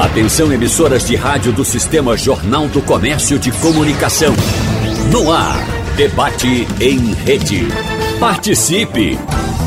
Atenção emissoras de rádio do Sistema Jornal do Comércio de Comunicação. No ar, debate em rede. Participe!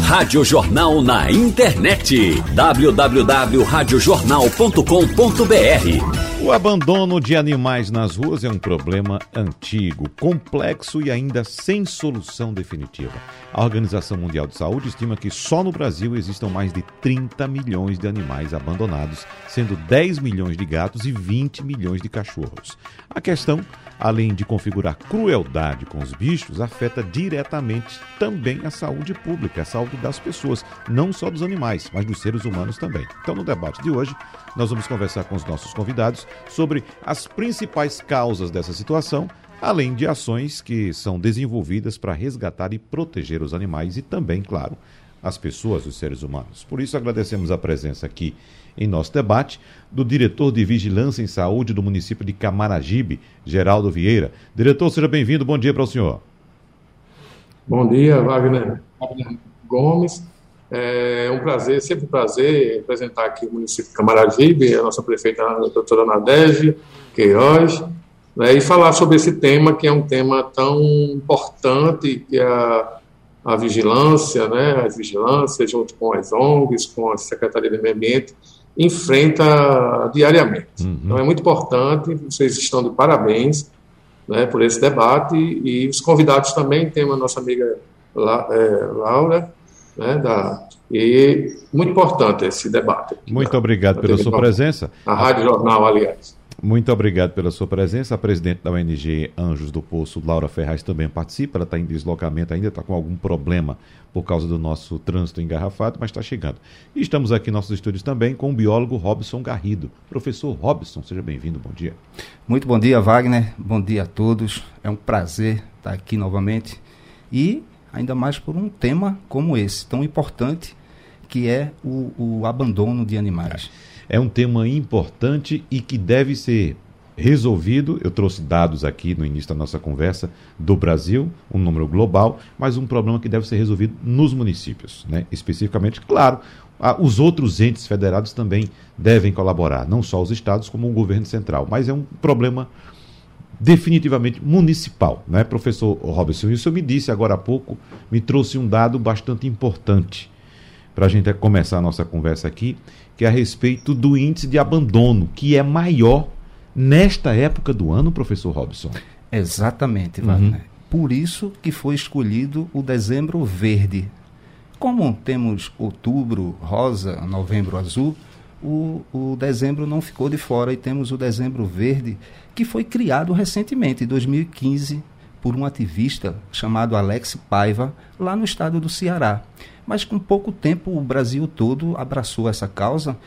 Rádio Jornal na internet. www.radiojornal.com.br o abandono de animais nas ruas é um problema antigo, complexo e ainda sem solução definitiva. A Organização Mundial de Saúde estima que só no Brasil existam mais de 30 milhões de animais abandonados, sendo 10 milhões de gatos e 20 milhões de cachorros. A questão além de configurar crueldade com os bichos, afeta diretamente também a saúde pública, a saúde das pessoas, não só dos animais, mas dos seres humanos também. Então, no debate de hoje, nós vamos conversar com os nossos convidados sobre as principais causas dessa situação, além de ações que são desenvolvidas para resgatar e proteger os animais e também, claro, as pessoas, os seres humanos. Por isso, agradecemos a presença aqui em nosso debate do diretor de Vigilância em Saúde do município de Camaragibe, Geraldo Vieira. Diretor, seja bem-vindo. Bom dia para o senhor. Bom dia, Wagner, Wagner Gomes. É um prazer, sempre um prazer apresentar aqui o município de Camaragibe, a nossa prefeita, a doutora Nadege Queiroz, né, e falar sobre esse tema, que é um tema tão importante, que é a, a vigilância, né, a vigilância junto com as ONGs, com a Secretaria de Meio Ambiente, enfrenta diariamente. Uhum. Então é muito importante, vocês estão de parabéns né, por esse debate e os convidados também, tem a nossa amiga La, é, Laura, né, da, e muito importante esse debate. Muito obrigado pela sua presença. A Rádio Jornal, aliás. Muito obrigado pela sua presença. A presidente da ONG Anjos do Poço, Laura Ferraz, também participa. Ela está em deslocamento, ainda está com algum problema por causa do nosso trânsito engarrafado, mas está chegando. E estamos aqui em nossos estúdios também com o biólogo Robson Garrido. Professor Robson, seja bem-vindo, bom dia. Muito bom dia, Wagner. Bom dia a todos. É um prazer estar aqui novamente. E ainda mais por um tema como esse, tão importante, que é o, o abandono de animais. É um tema importante e que deve ser resolvido. Eu trouxe dados aqui no início da nossa conversa do Brasil, um número global, mas um problema que deve ser resolvido nos municípios, né? Especificamente, claro, os outros entes federados também devem colaborar, não só os estados como o governo central, mas é um problema definitivamente municipal, né, professor Robson? Isso me disse agora há pouco, me trouxe um dado bastante importante para a gente começar a nossa conversa aqui, que é a respeito do índice de abandono, que é maior nesta época do ano, professor Robson. Exatamente, uhum. Wagner. Uhum. Por isso que foi escolhido o dezembro verde. Como temos outubro rosa, novembro azul, o, o dezembro não ficou de fora e temos o dezembro verde, que foi criado recentemente, em 2015, por um ativista chamado Alex Paiva, lá no estado do Ceará. Mas com pouco tempo o Brasil todo abraçou essa causa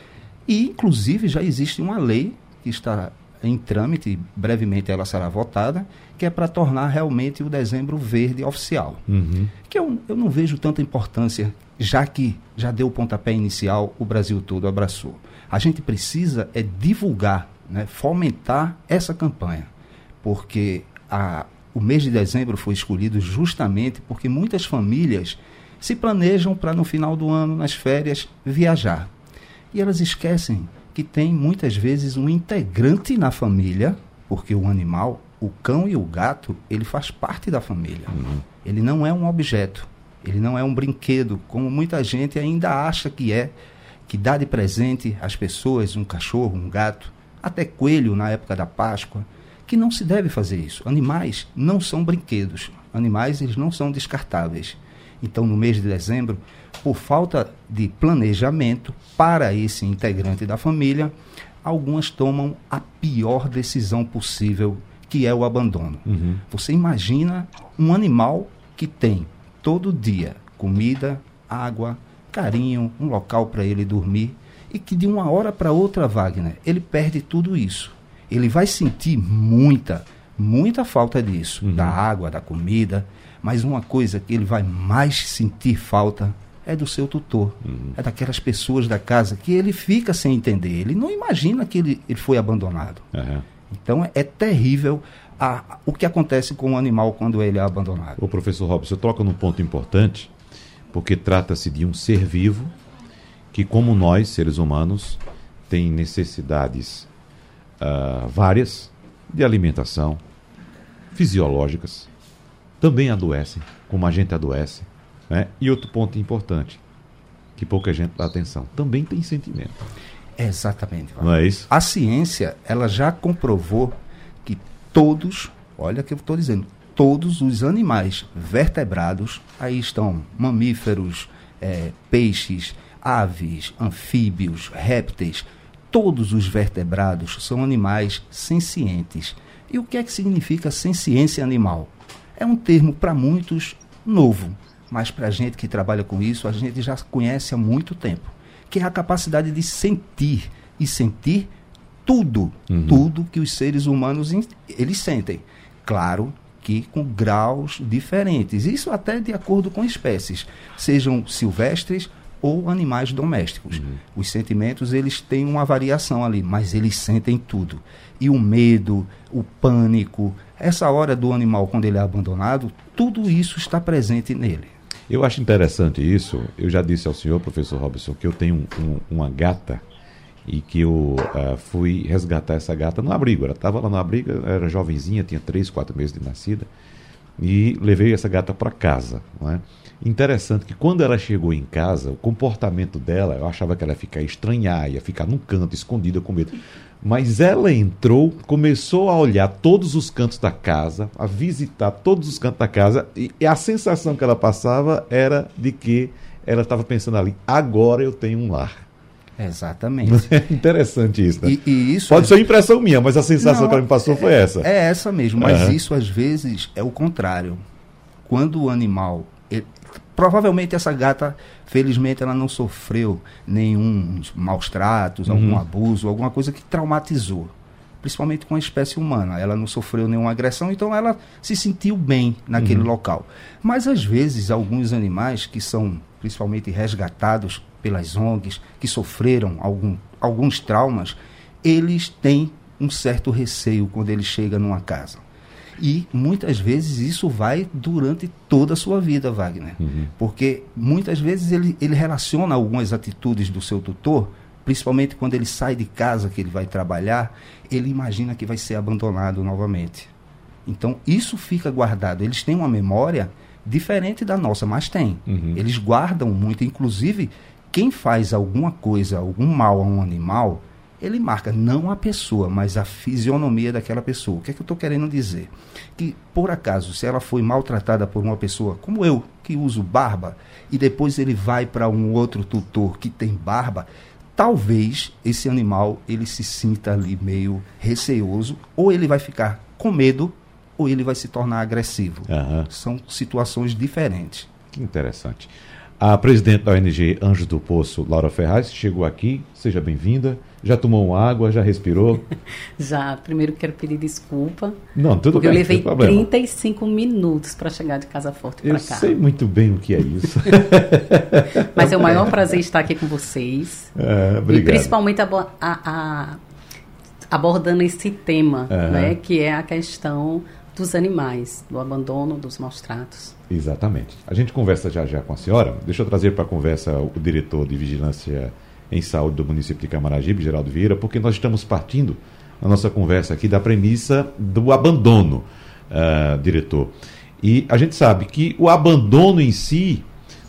e, inclusive, já existe uma lei que está em trâmite, brevemente ela será votada, que é para tornar realmente o dezembro verde oficial. Uhum. Que eu, eu não vejo tanta importância, já que já deu o pontapé inicial, o Brasil todo abraçou. A gente precisa é divulgar, né, fomentar essa campanha, porque a, o mês de dezembro foi escolhido justamente porque muitas famílias se planejam para no final do ano, nas férias, viajar. E elas esquecem que tem muitas vezes um integrante na família, porque o animal, o cão e o gato, ele faz parte da família. Uhum. Ele não é um objeto, ele não é um brinquedo, como muita gente ainda acha que é, que dá de presente às pessoas um cachorro, um gato, até coelho na época da Páscoa, que não se deve fazer isso. Animais não são brinquedos. Animais eles não são descartáveis. Então, no mês de dezembro, por falta de planejamento para esse integrante da família, algumas tomam a pior decisão possível, que é o abandono. Uhum. Você imagina um animal que tem todo dia comida, água, carinho, um local para ele dormir e que de uma hora para outra, Wagner, ele perde tudo isso. Ele vai sentir muita, muita falta disso, uhum. da água, da comida, mas uma coisa que ele vai mais sentir falta é do seu tutor. Uhum. É daquelas pessoas da casa que ele fica sem entender. Ele não imagina que ele, ele foi abandonado. Uhum. Então é, terrível a, o que acontece com o animal quando ele é abandonado. O professor Robson, você toca num ponto importante, porque trata-se de um ser vivo que, como nós, seres humanos, têm necessidades uh, várias de alimentação, fisiológicas, também adoecem, como a gente adoece. Né? E outro ponto importante, que pouca gente dá atenção, também tem sentimento. Exatamente. Não é isso? A ciência, ela já comprovou que todos, olha o que eu estou dizendo, todos os animais vertebrados, aí estão mamíferos, é, peixes, aves, anfíbios, répteis, todos os vertebrados são animais sencientes. E o que é que significa senciência animal? É um termo para muitos novo, mas para a gente que trabalha com isso, a gente já conhece há muito tempo, que é a capacidade de sentir e sentir tudo, uhum. tudo que os seres humanos eles sentem. Claro que com graus diferentes, isso até de acordo com espécies, sejam silvestres ou animais domésticos. Uhum. Os sentimentos, eles têm uma variação ali, mas eles sentem tudo. E o medo, o pânico, essa hora do animal quando ele é abandonado, tudo isso está presente nele. Eu acho interessante isso. Eu já disse ao senhor, professor Robson, que eu tenho um, uma gata e que eu uh, fui resgatar essa gata no abrigo. Ela estava lá no abrigo, era jovenzinha, tinha 3, 4 meses de nascida, e levei essa gata para casa. Não é? Interessante que quando ela chegou em casa, o comportamento dela, eu achava que ela ia ficar estranhar, ia ficar num canto, escondida com medo. Mas ela entrou, começou a olhar todos os cantos da casa, a visitar todos os cantos da casa, e, e a sensação que ela passava era de que ela estava pensando ali: agora eu tenho um lar. Exatamente. É interessante isso, né? E, e isso Pode é... ser impressão minha, mas a sensação Não, que ela me passou é, foi essa. É essa mesmo, mas uhum. isso às vezes é o contrário. Quando o animal ele, provavelmente essa gata, felizmente, ela não sofreu nenhum maus tratos, uhum. algum abuso, alguma coisa que traumatizou. Principalmente com a espécie humana. Ela não sofreu nenhuma agressão, então ela se sentiu bem naquele uhum. local. Mas às vezes, alguns animais que são principalmente resgatados pelas ONGs, que sofreram algum, alguns traumas, eles têm um certo receio quando ele chega numa casa. E muitas vezes isso vai durante toda a sua vida, Wagner. Uhum. Porque muitas vezes ele, ele relaciona algumas atitudes do seu tutor, principalmente quando ele sai de casa, que ele vai trabalhar, ele imagina que vai ser abandonado novamente. Então isso fica guardado. Eles têm uma memória diferente da nossa, mas tem. Uhum. Eles guardam muito. Inclusive, quem faz alguma coisa, algum mal a um animal, ele marca não a pessoa, mas a fisionomia daquela pessoa. O que é que eu estou querendo dizer? Que, por acaso, se ela foi maltratada por uma pessoa como eu, que uso barba, e depois ele vai para um outro tutor que tem barba, talvez esse animal ele se sinta ali meio receoso, ou ele vai ficar com medo, ou ele vai se tornar agressivo. Uhum. São situações diferentes. Que interessante. A presidente da ONG Anjos do Poço, Laura Ferraz, chegou aqui. Seja bem-vinda. Já tomou água? Já respirou? já. Primeiro quero pedir desculpa. Não, tudo bem. Eu levei 35 minutos para chegar de Casa Forte para cá. Eu sei muito bem o que é isso. Mas é o maior prazer estar aqui com vocês. É, obrigado. E principalmente a, a, a, abordando esse tema, uhum. né, que é a questão dos animais, do abandono, dos maus tratos. Exatamente. A gente conversa já já com a senhora. Deixa eu trazer para a conversa o diretor de Vigilância em Saúde do município de Camaragibe, Geraldo Vieira, porque nós estamos partindo na nossa conversa aqui da premissa do abandono, uh, diretor. E a gente sabe que o abandono em si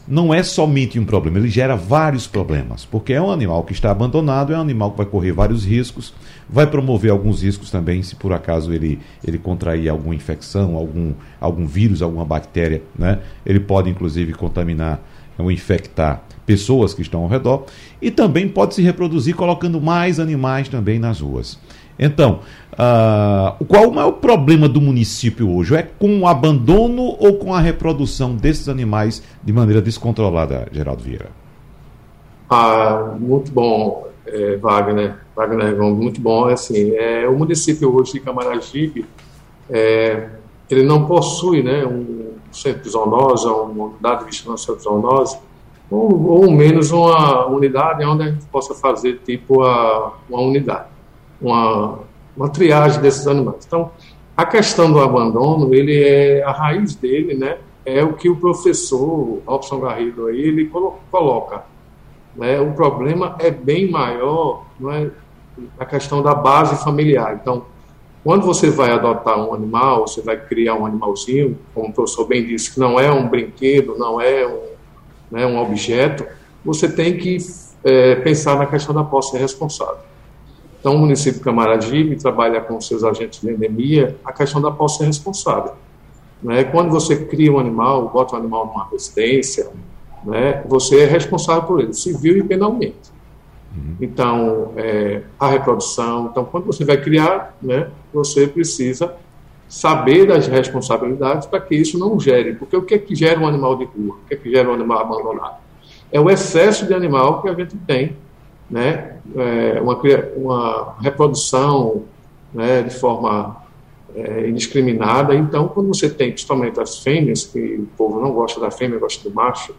não é somente um problema, ele gera vários problemas, porque é um animal que está abandonado, é um animal que vai correr vários riscos, vai promover alguns riscos também se por acaso ele, ele contrair alguma infecção, algum, algum vírus, alguma bactéria, né? Ele pode inclusive contaminar ou infectar pessoas que estão ao redor e também pode se reproduzir colocando mais animais também nas ruas. Então, uh, qual é o problema do município hoje? É com o abandono ou com a reprodução desses animais de maneira descontrolada, Geraldo Vieira? Ah, muito bom, é, Wagner. Wagner muito bom. É assim, é, o município hoje de Camaragibe, é, ele não possui né, um centro de zoonose, uma unidade de vigilância de zoonose, ou, ou menos uma unidade onde a gente possa fazer tipo a, uma unidade uma, uma triagem desses animais. Então, a questão do abandono, ele é a raiz dele, né? É o que o professor Robson Garrido aí ele coloca. né, o problema é bem maior não é, a questão da base familiar. Então, quando você vai adotar um animal, você vai criar um animalzinho, como o professor bem disse, que não é um brinquedo, não é um, né, um objeto, você tem que é, pensar na questão da posse responsável. Então, o município Camaragibe trabalha com seus agentes de endemia a questão da posse responsável. Né? Quando você cria um animal, bota um animal numa residência, né, você é responsável por ele, civil e penalmente. Uhum. Então, é, a reprodução. Então, quando você vai criar, né, você precisa saber das responsabilidades para que isso não gere. Porque o que é que gera um animal de rua? O que é que gera um animal abandonado? É o excesso de animal que a gente tem, né? É uma, uma reprodução né, de forma é, indiscriminada. Então, quando você tem, principalmente as fêmeas, que o povo não gosta da fêmea, gosta do macho,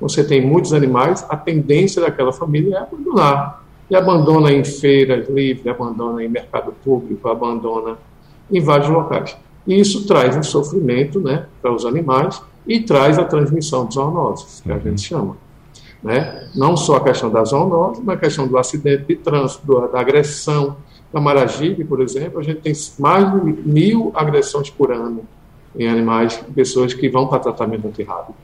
você tem muitos animais, a tendência daquela família é abandonar. E abandona em feiras livres, abandona em mercado público, abandona em vários locais. E isso traz um sofrimento né, para os animais e traz a transmissão de zoonoses, que a gente chama. Né? Não só a questão da zoonose, mas a questão do acidente de trânsito, da agressão. Na Maragibe, por exemplo, a gente tem mais de mil agressões por ano em animais, pessoas que vão para tratamento antirrábico.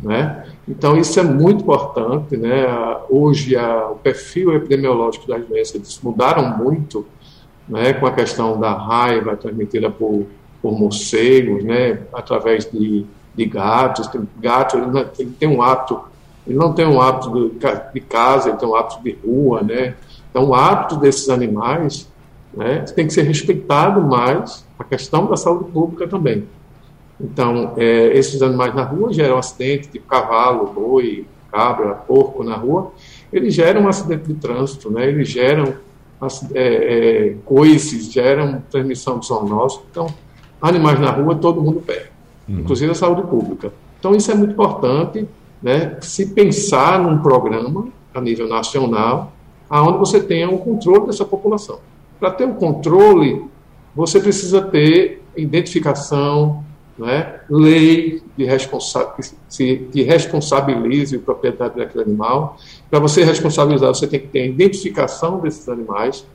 Né? Então, isso é muito importante. Né? Hoje, a, o perfil epidemiológico das doenças mudaram muito né? com a questão da raiva transmitida por, por morcegos, né? através de, de gatos. Tem, gato ele, não, ele tem um hábito, ele não tem um hábito de, casa, ele tem um hábito de rua. Né? Então, o hábito desses animais né? tem que ser respeitado mais a questão da saúde pública também. Então, é, esses animais na rua geram acidente, tipo cavalo, boi, cabra, porco na rua, eles geram um acidente de trânsito, né? eles geram é, é, coices, geram transmissão de zoonose. Então, animais na rua todo mundo perde, uhum. inclusive a saúde pública. Então, isso é muito importante, né? se pensar num programa a nível nacional, aonde você tenha um controle dessa população. Para ter um controle, você precisa ter identificação, né, lei de responsa que responsabilize o proprietário daquele animal. Para você responsabilizar, você tem que ter a identificação desses animais.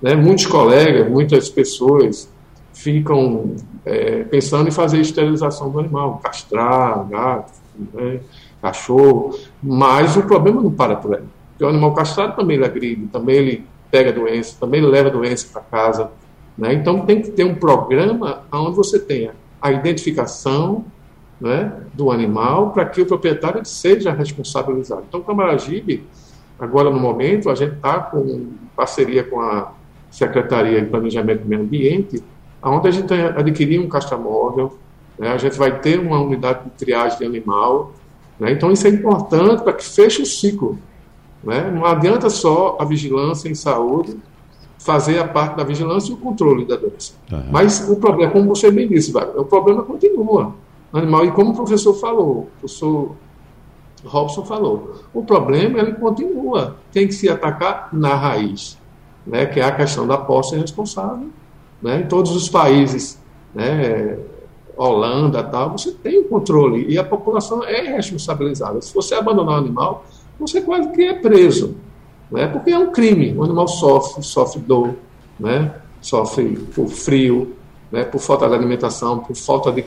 Né? Muitos colegas, muitas pessoas ficam é, pensando em fazer esterilização do animal, castrar, gato, né, cachorro, mas o problema não para por aí. Porque o animal castrado também ele agride, também ele pega doença, também ele leva doença para casa. Né? Então tem que ter um programa onde você tenha a identificação né, do animal para que o proprietário seja responsabilizado. Então, Camaragibe, agora no momento, a gente está com parceria com a Secretaria de Planejamento do Meio Ambiente, onde a gente adquirir um castramóvel, né, a gente vai ter uma unidade de triagem de animal. Né, então, isso é importante para que feche o ciclo. Né? Não adianta só a vigilância em saúde fazer a parte da vigilância e o controle da doença. Uhum. Mas o problema, como você bem disse, o problema continua. Animal, e como o professor falou, o professor Robson falou, o problema ele continua, tem que se atacar na raiz, né, que é a questão da posse responsável. Né, em todos os países, né, Holanda, tal, você tem o controle e a população é responsabilizada. Se você abandonar o animal, você quase que é preso né? porque é um crime. O animal sofre, sofre dor, né? sofre por frio, né? por falta de alimentação, por falta de.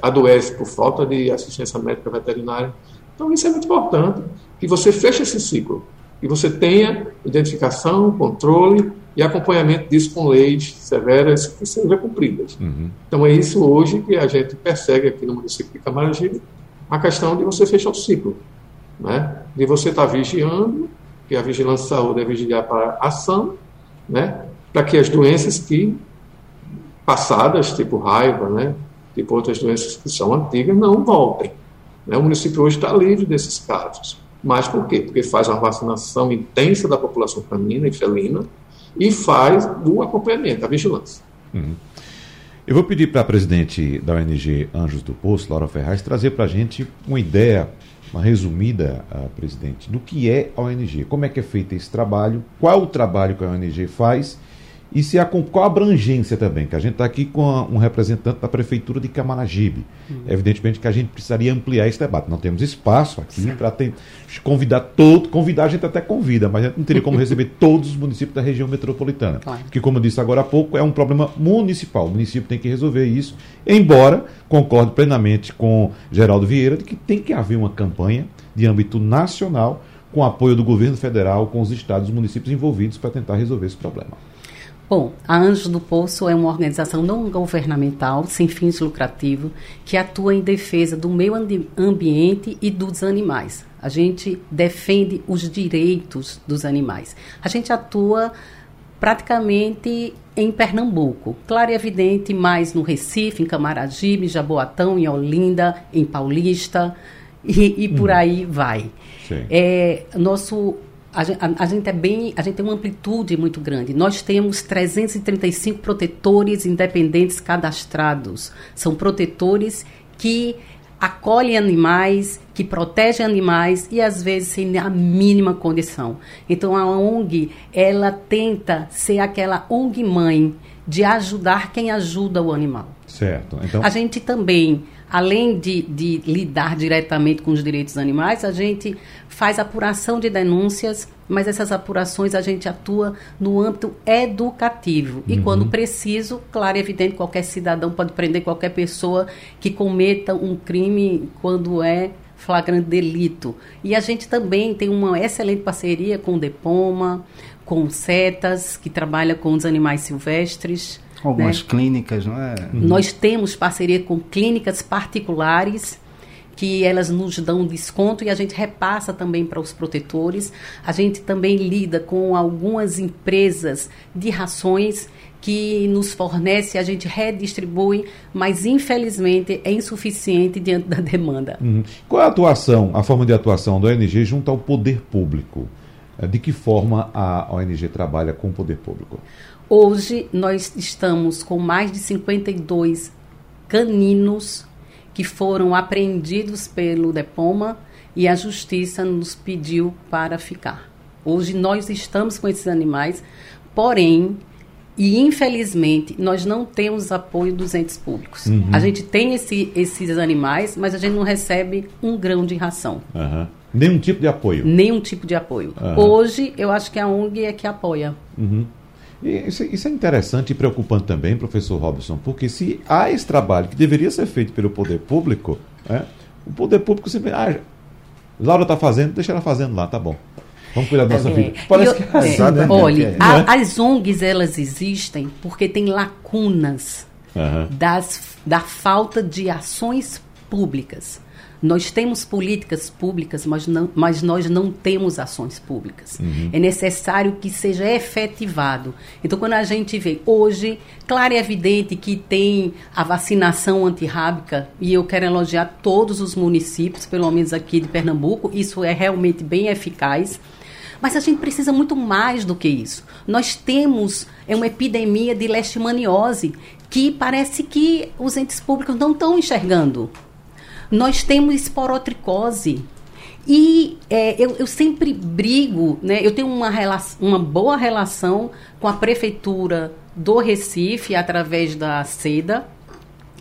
adoece, por falta de assistência médica veterinária. Então, isso é muito importante, que você feche esse ciclo, que você tenha identificação, controle e acompanhamento disso com leis severas que sejam cumpridas. Uhum. Então, é isso hoje que a gente persegue aqui no município de Camaragibe, a questão de você fechar o ciclo, né? de você estar tá vigiando que a vigilância de saúde é vigiar para ação, né, para que as doenças que passadas, tipo raiva, né, tipo outras doenças que são antigas, não voltem. Né? O município hoje está livre desses casos. Mas por quê? Porque faz uma vacinação intensa da população canina e felina e faz o acompanhamento, a vigilância. Uhum. Eu vou pedir para a presidente da ONG Anjos do Poço, Laura Ferraz, trazer para a gente uma ideia uma resumida, uh, presidente, do que é a ONG, como é que é feito esse trabalho, qual o trabalho que a ONG faz e se a, qual a abrangência também, que a gente está aqui com a, um representante da Prefeitura de Camaragibe. Uhum. Evidentemente que a gente precisaria ampliar esse debate. Não temos espaço aqui para convidar todo, convidar a gente até convida, mas a gente não teria como receber todos os municípios da região metropolitana. Claro. Que, como eu disse agora há pouco, é um problema municipal. O município tem que resolver isso, embora concordo plenamente com Geraldo Vieira de que tem que haver uma campanha de âmbito nacional com apoio do governo federal, com os estados e municípios envolvidos para tentar resolver esse problema. Bom, a Anjos do Poço é uma organização não governamental, sem fins lucrativos, que atua em defesa do meio ambiente e dos animais. A gente defende os direitos dos animais. A gente atua praticamente em Pernambuco. Claro e evidente, mais no Recife, em Camaragibe, Jaboatão, em Olinda, em Paulista e, e por uhum. aí vai. É, nosso a, a, a, gente é bem, a gente tem uma amplitude muito grande. Nós temos 335 protetores independentes cadastrados. São protetores que acolhem animais, que protegem animais e às vezes sem a mínima condição. Então a ONG, ela tenta ser aquela ONG mãe de ajudar quem ajuda o animal. Certo. Então... A gente também além de, de, lidar diretamente com os direitos animais, a gente faz apuração de denúncias, mas essas apurações a gente atua no âmbito educativo. E uhum. quando preciso, claro e evidente, qualquer cidadão pode prender qualquer pessoa que cometa um crime quando é flagrante delito. E a gente também tem uma excelente parceria com o Depoma, com o CETAS, que trabalha com os animais silvestres. Algumas né? clínicas, não é? Uhum. Nós temos parceria com clínicas particulares que elas nos dão desconto e a gente repassa também para os protetores. A gente também lida com algumas empresas de rações que nos fornece, a gente redistribui, mas infelizmente é insuficiente diante da demanda. Uhum. Qual é a atuação, a forma de atuação da ONG junto ao poder público? De que forma a ONG trabalha com o poder público? Hoje nós estamos com mais de 52 caninos que foram apreendidos pelo Depoma e a justiça nos pediu para ficar. Hoje nós estamos com esses animais, porém, e infelizmente, nós não temos apoio dos entes públicos. Uhum. A gente tem esse, esses animais, mas a gente não recebe um grão de ração. Uhum. Nenhum tipo de apoio? Nenhum tipo de apoio. Uhum. Hoje, eu acho que a ONG é que apoia. Uhum. Isso, isso, é interessante e preocupante também, professor Robson, porque se há esse trabalho que deveria ser feito pelo poder público, é, o poder público sempre. Ah, Laura está fazendo, deixa ela fazendo lá, tá bom. Vamos cuidar da nossa é, vida. Parece eu, que é, é, né? Olha, a, é? as ONGs elas existem porque tem lacunas uhum. das, da falta de ações públicas. Nós temos políticas públicas, mas, não, mas nós não temos ações públicas. Uhum. É necessário que seja efetivado. Então, quando a gente vê hoje, claro e evidente que tem a vacinação antirrábica, e eu quero elogiar todos os municípios, pelo menos aqui de Pernambuco, isso é realmente bem eficaz. Mas a gente precisa muito mais do que isso. Nós temos é uma epidemia de leishmaniose que parece que os entes públicos não estão enxergando. Nós temos esporotricose. E é, eu, eu, sempre brigo, né? eu tenho uma, relação, uma boa relação com a prefeitura do Recife através da SEDA,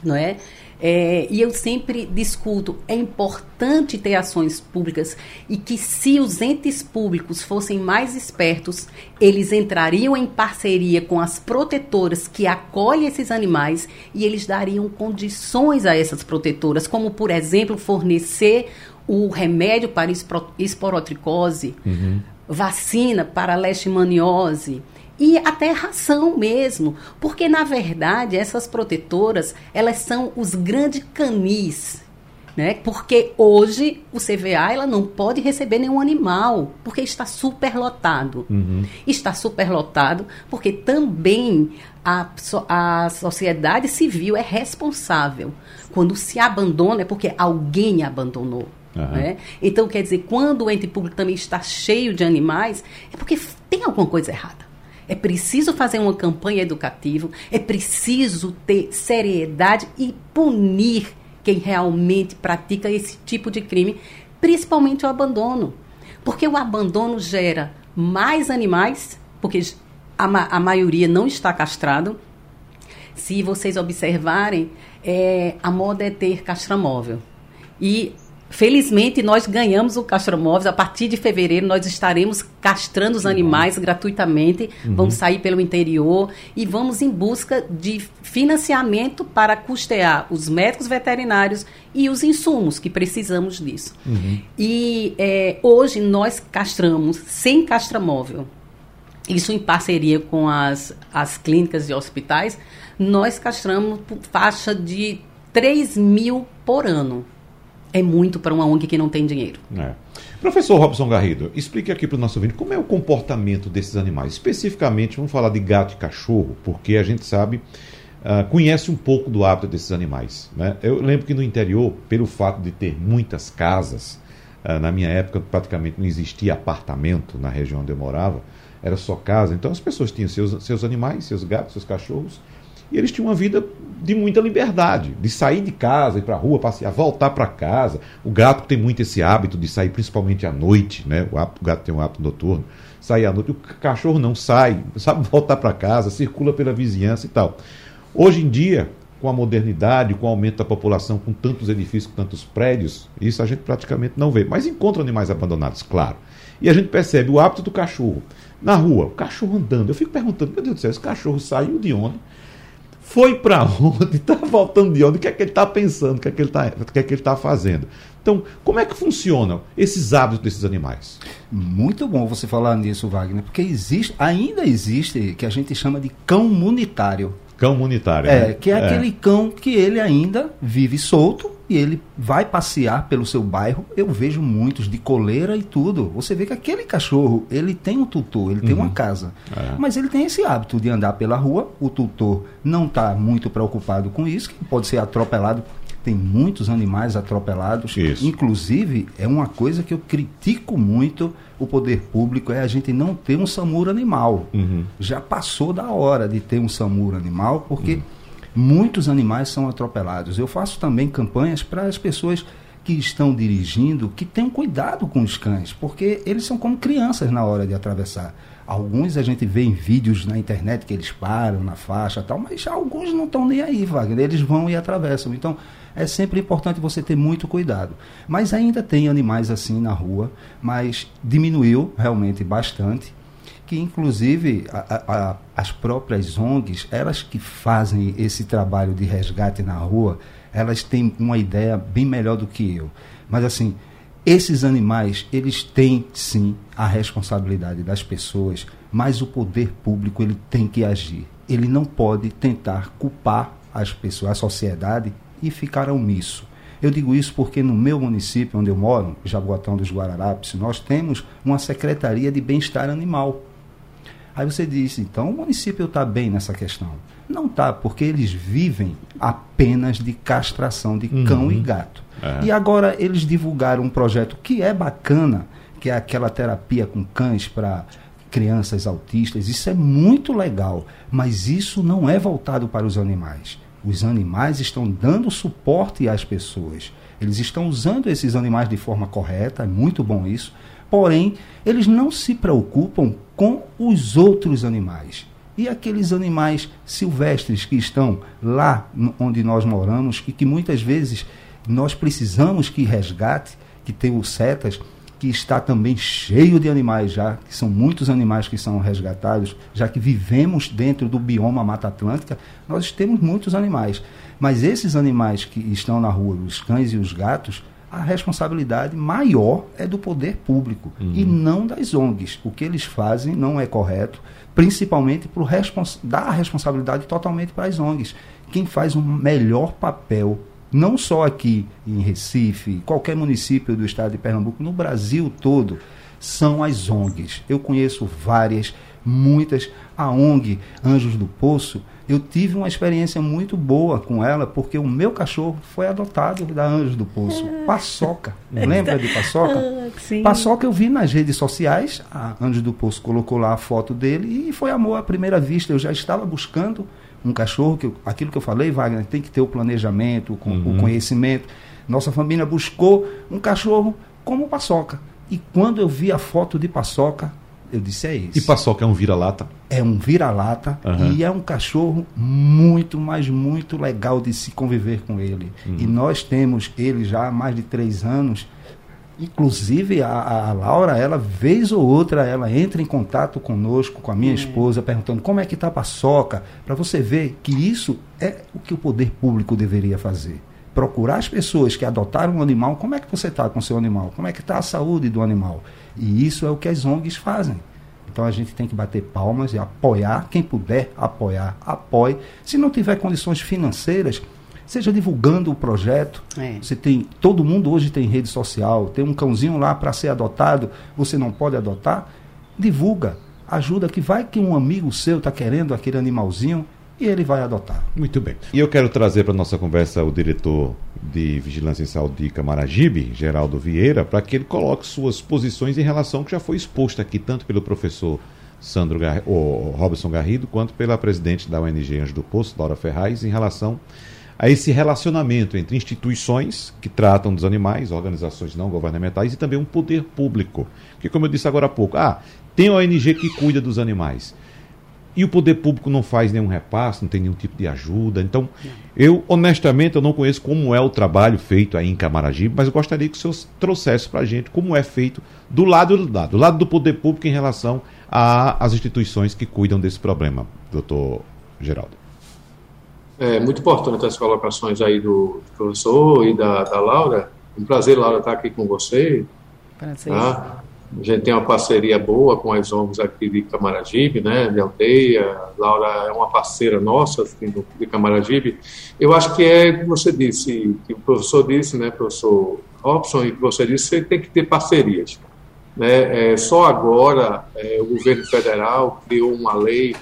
não é? É, e eu sempre discuto, é importante ter ações públicas e que se os entes públicos fossem mais espertos, eles entrariam em parceria com as protetoras que acolhem esses animais e eles dariam condições a essas protetoras, como, por exemplo, fornecer o remédio para esporotricose, uhum. vacina para leishmaniose, e até ração mesmo, porque na verdade essas protetoras elas são os grandes canis, né? Porque hoje o CVA ela não pode receber nenhum animal, porque está superlotado. Uhum. Está superlotado porque também a, a sociedade civil é responsável. Quando se abandona é porque alguém abandonou. Uhum. Né? Então, quer dizer, quando o ente público também está cheio de animais, é porque tem alguma coisa errada. É preciso fazer uma campanha educativa, é preciso ter seriedade e punir quem realmente pratica esse tipo de crime, principalmente o abandono. Porque o abandono gera mais animais, porque a, a maioria não está castrado. Se vocês observarem, é, a moda é ter castramóvel. E Felizmente, nós ganhamos o Castromóveis. A partir de fevereiro, nós estaremos castrando os animais gratuitamente. Uhum. Vamos sair pelo interior e vamos em busca de financiamento para custear os médicos veterinários e os insumos que precisamos disso. Uhum. E é, hoje nós castramos sem castramóvel. Isso em parceria com as, as clínicas e hospitais. Nós castramos por faixa de 3 mil por ano é muito para uma ONG que não tem dinheiro. É. Professor Robson Garrido, explique aqui para o nosso ouvinte como é o comportamento desses animais. Especificamente, vamos falar de gato e cachorro, porque a gente sabe, uh, conhece um pouco do hábito desses animais. Né? Eu lembro que no interior, pelo fato de ter muitas casas, uh, na minha época praticamente não existia apartamento na região onde eu morava, era só casa. Então as pessoas tinham seus, seus animais, seus gatos, seus cachorros, e eles tinham uma vida de muita liberdade, de sair de casa, ir para a rua, passear, voltar para casa. O gato tem muito esse hábito de sair, principalmente à noite, né? O, hábito, o gato tem um hábito noturno, sair à noite. O cachorro não sai, sabe voltar para casa, circula pela vizinhança e tal. Hoje em dia, com a modernidade, com o aumento da população, com tantos edifícios, com tantos prédios, isso a gente praticamente não vê. Mas encontra animais abandonados, claro. E a gente percebe o hábito do cachorro. Na rua, o cachorro andando. Eu fico perguntando, meu Deus do céu, esse cachorro saiu de onde? Foi para onde, está voltando de onde, o que é que ele está pensando, o que é que ele está que é que ele tá fazendo. Então, como é que funcionam esses hábitos desses animais? Muito bom você falar nisso, Wagner, porque existe, ainda existe que a gente chama de cão munitário. Cão munitário. É, né? que é, é, aquele cão que ele ainda vive solto e ele vai passear pelo seu bairro. Eu vejo muitos de coleira e tudo. Você vê que aquele cachorro, ele tem um tutor, ele uhum. tem uma uhum. casa. É. Mas ele tem esse hábito de andar pela rua. O tutor não está muito preocupado com isso, que pode ser atropelado tem muitos animais atropelados. Isso. Inclusive, é uma coisa que eu critico muito o poder público, é a gente não ter um SAMUR animal. Uhum. Já passou da hora de ter um SAMUR animal, porque uhum. Muitos animais são atropelados. Eu faço também campanhas para as pessoas que estão dirigindo que tenham cuidado com os cães, porque eles são como crianças na hora de atravessar. Alguns a gente vê em vídeos na internet que eles param na faixa tal, mas alguns não estão nem aí, Wagner. Eles vão e atravessam. Então, é sempre importante você ter muito cuidado. Mas ainda tem animais assim na rua, mas diminuiu realmente bastante. Que inclusive a, a, as próprias ONGs, elas que fazem esse trabalho de resgate na rua, elas têm uma ideia bem melhor do que eu. Mas assim, esses animais, eles têm sim a responsabilidade das pessoas, mas o poder público ele tem que agir. Ele não pode tentar culpar as pessoas, a sociedade e ficar omisso. Eu digo isso porque no meu município, onde eu moro, Jaboatão dos Guararapes, nós temos uma secretaria de bem-estar animal. Aí você diz, então o município está bem nessa questão. Não está, porque eles vivem apenas de castração de uhum. cão e gato. É. E agora eles divulgaram um projeto que é bacana, que é aquela terapia com cães para crianças autistas. Isso é muito legal, mas isso não é voltado para os animais. Os animais estão dando suporte às pessoas. Eles estão usando esses animais de forma correta, é muito bom isso. Porém, eles não se preocupam com os outros animais. E aqueles animais silvestres que estão lá onde nós moramos e que muitas vezes nós precisamos que resgate, que tenham setas, que está também cheio de animais já, que são muitos animais que são resgatados, já que vivemos dentro do bioma Mata Atlântica, nós temos muitos animais. Mas esses animais que estão na rua, os cães e os gatos, a responsabilidade maior é do poder público uhum. e não das ONGs. O que eles fazem não é correto, principalmente por respons dar a responsabilidade totalmente para as ONGs. Quem faz um melhor papel não só aqui em Recife, qualquer município do estado de Pernambuco, no Brasil todo, são as ONGs. Eu conheço várias, muitas. A ONG Anjos do Poço, eu tive uma experiência muito boa com ela, porque o meu cachorro foi adotado da Anjos do Poço. Ah. Paçoca. Lembra de Paçoca? Ah, sim. Paçoca eu vi nas redes sociais, a Anjos do Poço colocou lá a foto dele e foi amor à primeira vista. Eu já estava buscando um cachorro, que aquilo que eu falei, Wagner, tem que ter o planejamento, com, uhum. o conhecimento. Nossa família buscou um cachorro como paçoca. E quando eu vi a foto de paçoca, eu disse, é isso. E paçoca é um vira-lata? é um vira-lata uhum. e é um cachorro muito, mas muito legal de se conviver com ele. Uhum. E nós temos ele já há mais de três anos. Inclusive, a, a, Laura, ela, vez ou outra, ela entra em contato conosco, com a minha uhum. esposa, perguntando como é que está a paçoca, para você ver que isso é o que o poder público deveria fazer. Procurar as pessoas que adotaram um animal, como é que você está com o seu animal? Como é que está a saúde do animal? E isso é o que as ONGs fazem. Então a gente tem que bater palmas e apoiar, quem puder apoiar, apoie. Se não tiver condições financeiras, seja divulgando o projeto. É. Você tem, todo mundo hoje tem rede social, tem um cãozinho lá para ser adotado, você não pode adotar, divulga, ajuda que vai que um amigo seu está querendo aquele animalzinho e ele vai adotar. Muito bem. E eu quero trazer para nossa conversa o diretor de Vigilância em Saúde de Camaragibe, Geraldo Vieira, para que ele coloque suas posições em relação ao que já foi exposto aqui, tanto pelo professor Sandro Gar... Robson Garrido, quanto pela presidente da ONG Anjo do Poço, Laura Ferraz, em relação a esse relacionamento entre instituições que tratam dos animais, organizações não governamentais e também um poder público. Que, como eu disse agora há pouco, ah, tem ONG que cuida dos animais e o poder público não faz nenhum repasse, não tem nenhum tipo de ajuda. Então, eu, honestamente, eu não conheço como é o trabalho feito aí em Camaragibe, mas eu gostaria que o senhor trouxesse para a gente como é feito do lado do lado, do lado do poder público em relação às instituições que cuidam desse problema, doutor Geraldo. É muito importante as colocações aí do professor e da, da Laura. Um prazer, Laura, estar aqui com você. Prazer. Tá? A gente tem uma parceria boa com as ONGs aqui de Camaragibe, né, de aldeia. Laura é uma parceira nossa de Camaragibe. Eu acho que é que você disse, que o professor disse, né, professor Robson, e que você disse, você tem que ter parcerias. Né? É, só agora é, o governo federal criou uma lei,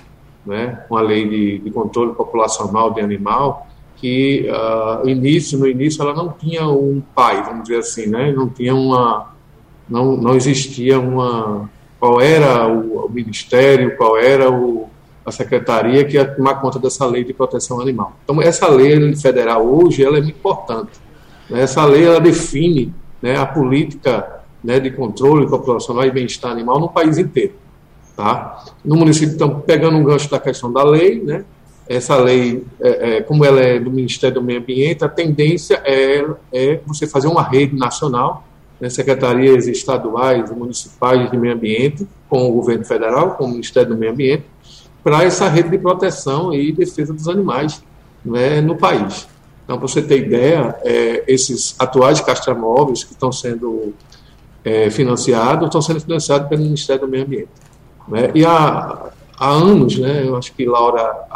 né, uma lei de, de controle populacional de animal, que uh, início, no início ela não tinha um pai, vamos dizer assim, né, não tinha uma não, não existia uma. qual era o, o ministério, qual era o, a secretaria que ia tomar conta dessa lei de proteção animal. Então, essa lei federal hoje ela é muito importante. Né? Essa lei ela define né, a política né, de controle populacional e bem-estar animal no país inteiro. Tá? No município, então, pegando um gancho da questão da lei, né, essa lei, é, é, como ela é do Ministério do Meio Ambiente, a tendência é, é você fazer uma rede nacional né, secretarias estaduais e municipais de meio ambiente, com o governo federal, com o Ministério do Meio Ambiente, para essa rede de proteção e defesa dos animais né, no país. Então, para você ter ideia, é, esses atuais castramóveis que estão sendo é, financiados, estão sendo financiados pelo Ministério do Meio Ambiente. Né? E há, há anos, né, eu acho que Laura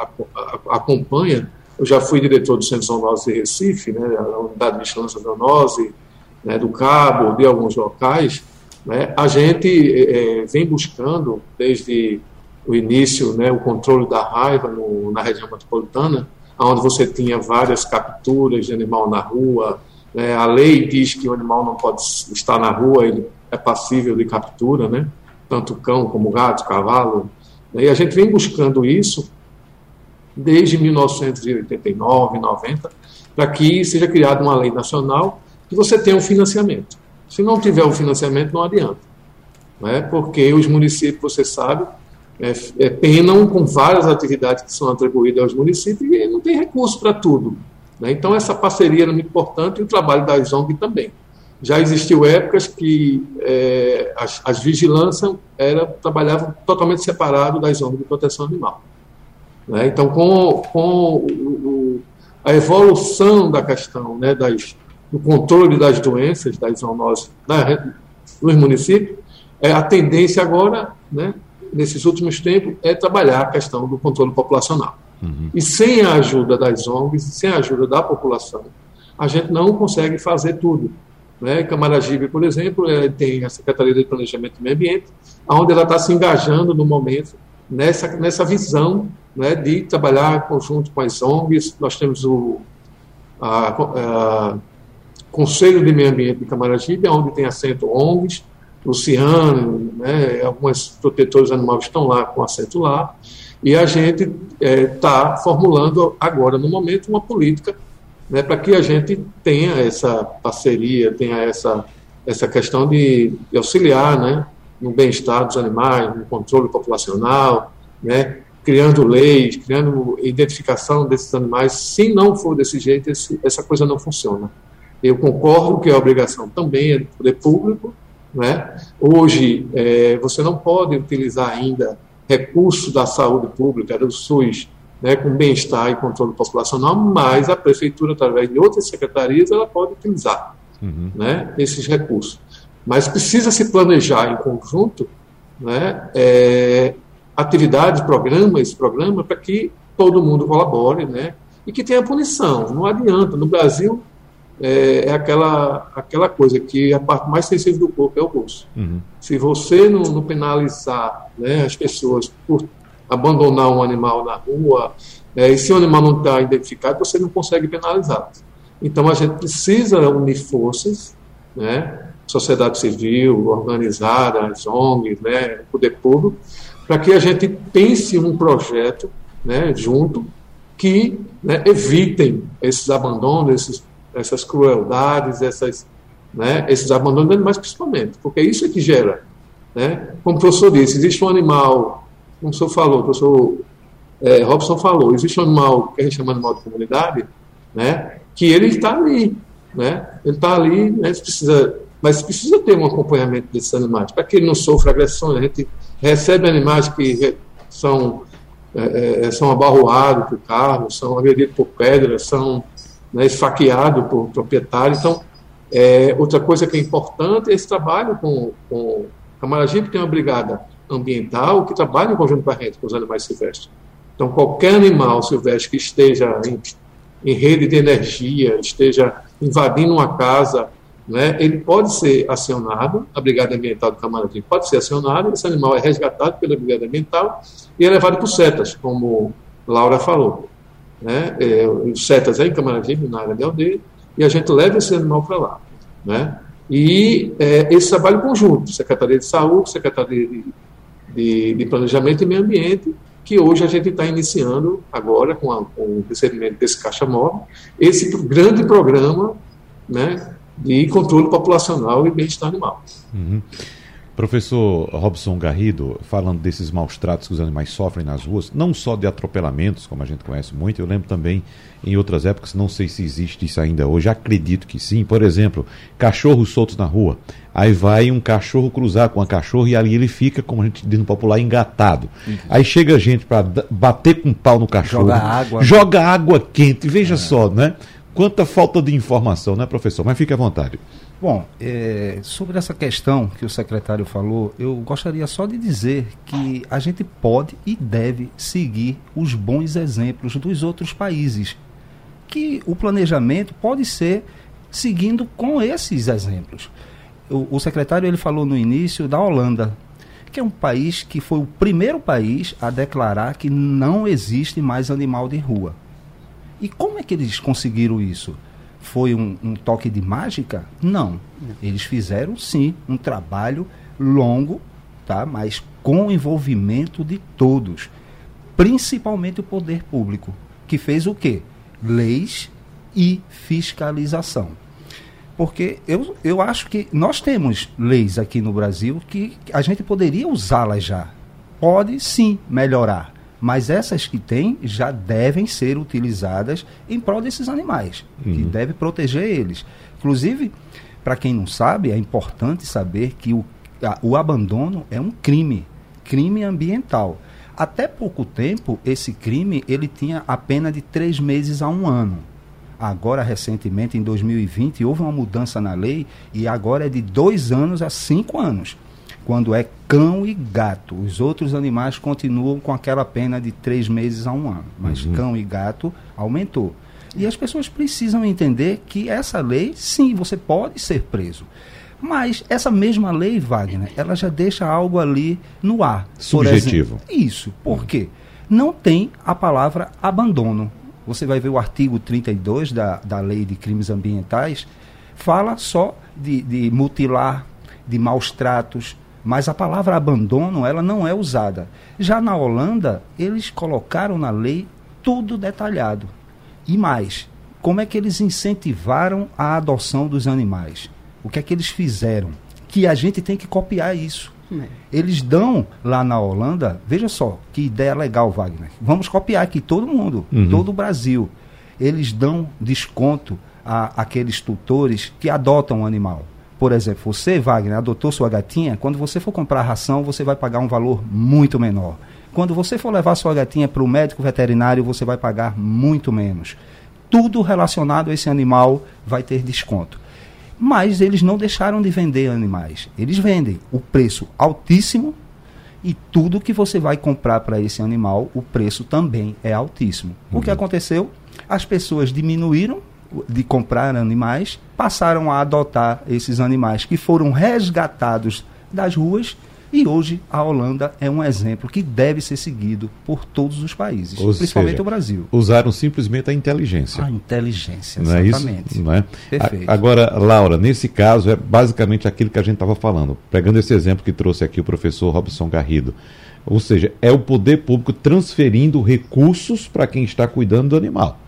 acompanha, eu já fui diretor do Centro Zoonose de Recife, né, a unidade de vigilância zoonose, né, do Cabo, de alguns locais, né, a gente é, vem buscando, desde o início, né, o controle da raiva no, na região metropolitana, onde você tinha várias capturas de animal na rua. Né, a lei diz que o animal não pode estar na rua, ele é passível de captura, né, tanto cão como gato, cavalo. Né, e a gente vem buscando isso desde 1989, 90, para que seja criada uma lei nacional que você tenha um financiamento. Se não tiver um financiamento, não adianta. Não é? Porque os municípios, você sabe, é, é, penam com várias atividades que são atribuídas aos municípios e não tem recurso para tudo. Né? Então, essa parceria é muito importante e o trabalho da ZONG também. Já existiu épocas que é, as, as vigilâncias era, trabalhavam totalmente separado das ONGs de proteção animal. Né? Então, com, com o, o, a evolução da questão né, das, no controle das doenças, das zoonoses né, nos municípios, é, a tendência agora, né, nesses últimos tempos, é trabalhar a questão do controle populacional. Uhum. E sem a ajuda das ONGs, sem a ajuda da população, a gente não consegue fazer tudo. Né? Camaragibe, por exemplo, é, tem a Secretaria de Planejamento e Meio Ambiente, onde ela está se engajando no momento nessa, nessa visão né, de trabalhar em conjunto com as ONGs. Nós temos o, a, a Conselho de Meio Ambiente de Camaragibe, onde tem assento ONGs, Luciano, né, algumas protetores animais estão lá com assento lá, e a gente está é, formulando agora, no momento, uma política né, para que a gente tenha essa parceria, tenha essa, essa questão de, de auxiliar né, no bem-estar dos animais, no controle populacional, né, criando leis, criando identificação desses animais. Se não for desse jeito, esse, essa coisa não funciona. Eu concordo que a obrigação também é do poder público. Né? Hoje, é, você não pode utilizar ainda recursos da saúde pública, do SUS, né, com bem-estar e controle populacional, mas a prefeitura, através de outras secretarias, ela pode utilizar uhum. né, esses recursos. Mas precisa se planejar em conjunto né, é, atividades, programas, programa para que todo mundo colabore, né? E que tenha punição. Não adianta. No Brasil é, é, aquela aquela coisa que a parte mais sensível do corpo é o bolso. Uhum. Se você não, não penalizar né, as pessoas por abandonar um animal na rua, é, e se o animal não está identificado, você não consegue penalizá-lo. Então a gente precisa unir forças, né? Sociedade civil, organizada, as ONGs, né, poder público, para que a gente pense um projeto né, junto que né, evitem esses abandonos, esses, essas crueldades, essas, né, esses abandonos de animais principalmente, porque é isso que gera. Né? Como o professor disse, existe um animal, como o senhor falou, o professor é, Robson falou, existe um animal que a gente chama de animal de comunidade, né, que ele está ali, né, ele está ali, né, precisa, mas precisa ter um acompanhamento desses animais, para que ele não sofra agressões, a gente recebe animais que são, é, é, são abarroados por carro, são agredidos por pedras, são né, esfaqueados por proprietários. Então, é, outra coisa que é importante é esse trabalho com, com Camaragibe tem uma brigada ambiental que trabalha em conjunto com a gente, com os animais silvestres. Então, qualquer animal silvestre que esteja em, em rede de energia, esteja invadindo uma casa, né, ele pode ser acionado, a Brigada Ambiental do Camaragibe pode ser acionado, esse animal é resgatado pela Brigada Ambiental e é levado para setas, como Laura falou. Né, é, os setas é em na área de aldeia, e a gente leva esse animal para lá. Né, e é, esse trabalho conjunto, Secretaria de Saúde, Secretaria de, de, de Planejamento e Meio Ambiente, que hoje a gente está iniciando agora com, a, com, o recebimento desse caixa móvel, esse grande programa né, de controle populacional e bem-estar animal. Uhum. Professor Robson Garrido, falando desses maus tratos que os animais sofrem nas ruas, não só de atropelamentos, como a gente conhece muito, eu lembro também em outras épocas, não sei se existe isso ainda hoje, acredito que sim. Por exemplo, cachorros soltos na rua. Aí vai um cachorro cruzar com uma cachorra e ali ele fica, como a gente diz no popular, engatado. Uhum. Aí chega gente para bater com um pau no cachorro. Joga água. Joga água quente, veja é. só, né? Quanta falta de informação, né, professor? Mas fique à vontade. Bom, é, sobre essa questão que o secretário falou, eu gostaria só de dizer que a gente pode e deve seguir os bons exemplos dos outros países. Que o planejamento pode ser seguindo com esses exemplos. O, o secretário ele falou no início da Holanda, que é um país que foi o primeiro país a declarar que não existe mais animal de rua. E como é que eles conseguiram isso? Foi um, um toque de mágica? Não. Eles fizeram sim um trabalho longo, tá? mas com o envolvimento de todos, principalmente o poder público, que fez o quê? Leis e fiscalização. Porque eu, eu acho que nós temos leis aqui no Brasil que a gente poderia usá-las já. Pode sim melhorar mas essas que tem já devem ser utilizadas em prol desses animais, uhum. que deve proteger eles. Inclusive, para quem não sabe, é importante saber que o, a, o abandono é um crime, crime ambiental. Até pouco tempo, esse crime ele tinha a pena de três meses a um ano. Agora, recentemente, em 2020, houve uma mudança na lei e agora é de dois anos a cinco anos quando é cão e gato. Os outros animais continuam com aquela pena de três meses a um ano, mas uhum. cão e gato aumentou. E as pessoas precisam entender que essa lei, sim, você pode ser preso. Mas essa mesma lei, Wagner, ela já deixa algo ali no ar. Subjetivo. Por exemplo, isso. Por quê? Não tem a palavra abandono. Você vai ver o artigo 32 da, da Lei de Crimes Ambientais, fala só de, de mutilar, de maus tratos, mas a palavra abandono ela não é usada. Já na Holanda, eles colocaram na lei tudo detalhado. E mais, como é que eles incentivaram a adoção dos animais? O que é que eles fizeram? Que a gente tem que copiar isso. É. Eles dão lá na Holanda, veja só, que ideia legal, Wagner. Vamos copiar aqui todo mundo, uhum. todo o Brasil. Eles dão desconto a aqueles tutores que adotam o animal. Por exemplo, você, Wagner, adotou sua gatinha, quando você for comprar ração, você vai pagar um valor muito menor. Quando você for levar sua gatinha para o médico veterinário, você vai pagar muito menos. Tudo relacionado a esse animal vai ter desconto. Mas eles não deixaram de vender animais. Eles vendem o preço altíssimo e tudo que você vai comprar para esse animal, o preço também é altíssimo. Uhum. O que uhum. aconteceu? As pessoas diminuíram de comprar animais, passaram a adotar esses animais que foram resgatados das ruas e hoje a Holanda é um exemplo que deve ser seguido por todos os países, Ou principalmente seja, o Brasil. Usaram simplesmente a inteligência. A inteligência, não exatamente. É isso? Não é? Perfeito. A, agora, Laura, nesse caso é basicamente aquilo que a gente estava falando, pegando esse exemplo que trouxe aqui o professor Robson Garrido. Ou seja, é o poder público transferindo recursos para quem está cuidando do animal.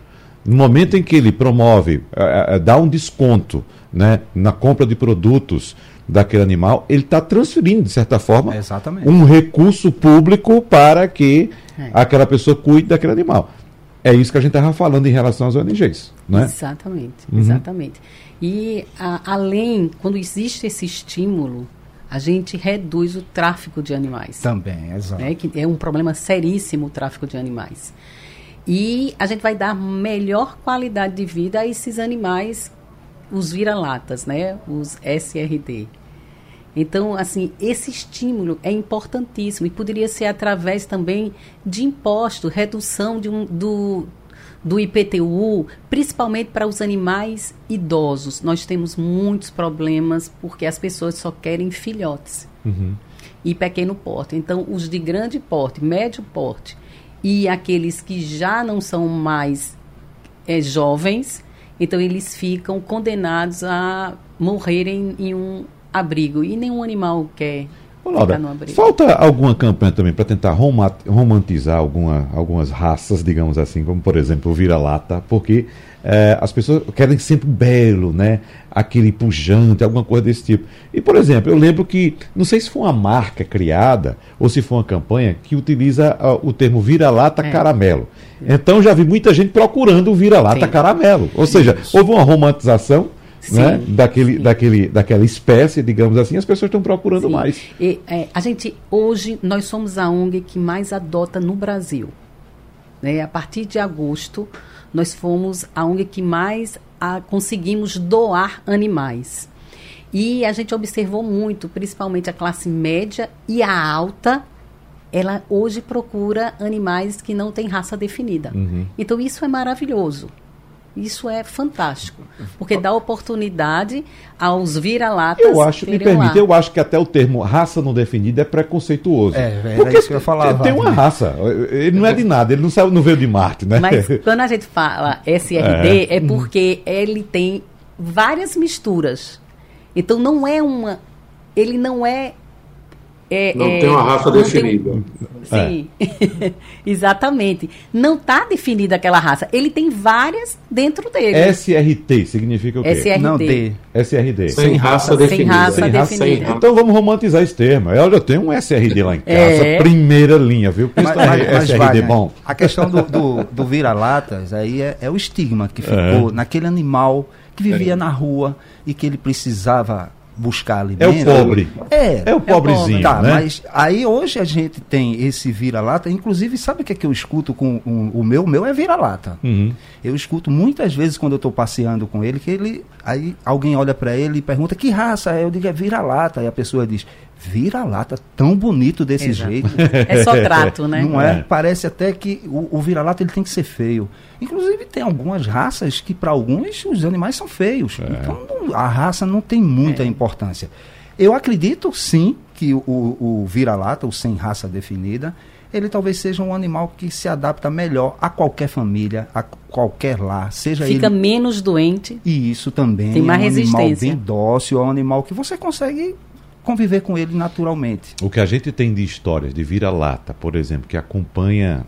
No momento em que ele promove, uh, uh, dá um desconto né, na compra de produtos daquele animal, ele está transferindo, de certa forma, um recurso público para que é. aquela pessoa cuide daquele animal. É isso que a gente estava falando em relação às ONGs. Né? Exatamente, uhum. exatamente. E a, além, quando existe esse estímulo, a gente reduz o tráfico de animais. Também, exato. Né? Que é um problema seríssimo o tráfico de animais. E a gente vai dar melhor qualidade de vida a esses animais, os vira-latas, né? Os SRD. Então, assim, esse estímulo é importantíssimo e poderia ser através também de impostos, redução de um, do, do IPTU, principalmente para os animais idosos. Nós temos muitos problemas porque as pessoas só querem filhotes uhum. e pequeno porte. Então, os de grande porte, médio porte e aqueles que já não são mais é, jovens, então eles ficam condenados a morrerem em um abrigo. E nenhum animal quer Laura, falta alguma campanha também para tentar romantizar alguma, algumas raças, digamos assim, como por exemplo o vira-lata, porque é, as pessoas querem sempre belo, né? Aquele pujante, alguma coisa desse tipo. E, por exemplo, eu lembro que, não sei se foi uma marca criada ou se foi uma campanha que utiliza uh, o termo vira-lata é. caramelo. Então já vi muita gente procurando o vira-lata caramelo. Ou seja, houve uma romantização né? daquele, daquele, daquela espécie, digamos assim, as pessoas estão procurando sim. mais. E, é, a gente, hoje, nós somos a ONG que mais adota no Brasil. Né? A partir de agosto, nós fomos a ONG que mais a, conseguimos doar animais. E a gente observou muito, principalmente a classe média e a alta, ela hoje procura animais que não têm raça definida. Uhum. Então isso é maravilhoso. Isso é fantástico, porque dá oportunidade aos vira-latas. Eu acho, me permite, lá. eu acho que até o termo raça não definida é preconceituoso. É, é porque isso que eu falava. Tem uma raça, ele não é de nada, ele não, saiu, não veio de Marte, né? Mas quando a gente fala SRD, é, é porque ele tem várias misturas. Então não é uma. Ele não é é, não é, tem uma raça definida. Um... Sim, é. exatamente. Não está definida aquela raça. Ele tem várias dentro dele. SRT significa o quê? SRD. Não, D. SRD. Sem, sem raça, raça definida. Sem raça, sem raça definida. Então vamos romantizar esse termo. Olha, eu tenho um SRD lá em casa, é. primeira linha, viu? Mas, mas, mas SRD vai, bom. Né? A questão do, do, do vira-latas aí é, é, o estigma que ficou naquele animal que vivia é. na rua e que ele precisava buscar alimento. É o pobre. É. É o pobrezinho. É tá, né? mas aí hoje a gente tem esse vira-lata. Inclusive, sabe o que é que eu escuto com o, o meu? O meu é vira-lata. Uhum. Eu escuto muitas vezes quando eu estou passeando com ele que ele. Aí alguém olha para ele e pergunta que raça é? Eu digo é vira-lata. Aí a pessoa diz: vira-lata tão bonito desse Exato. jeito. É só trato, né? Não é? é. Parece até que o, o vira-lata ele tem que ser feio. Inclusive tem algumas raças que para alguns os animais são feios. É. Então a raça não tem muita é. importância. Eu acredito sim que o, o vira-lata, o sem raça definida, ele talvez seja um animal que se adapta melhor a qualquer família, a qualquer lar, seja Fica ele... menos doente. E isso também tem mais é um resistência. animal bem dócil, é um animal que você consegue conviver com ele naturalmente. O que a gente tem de histórias de vira-lata, por exemplo, que acompanha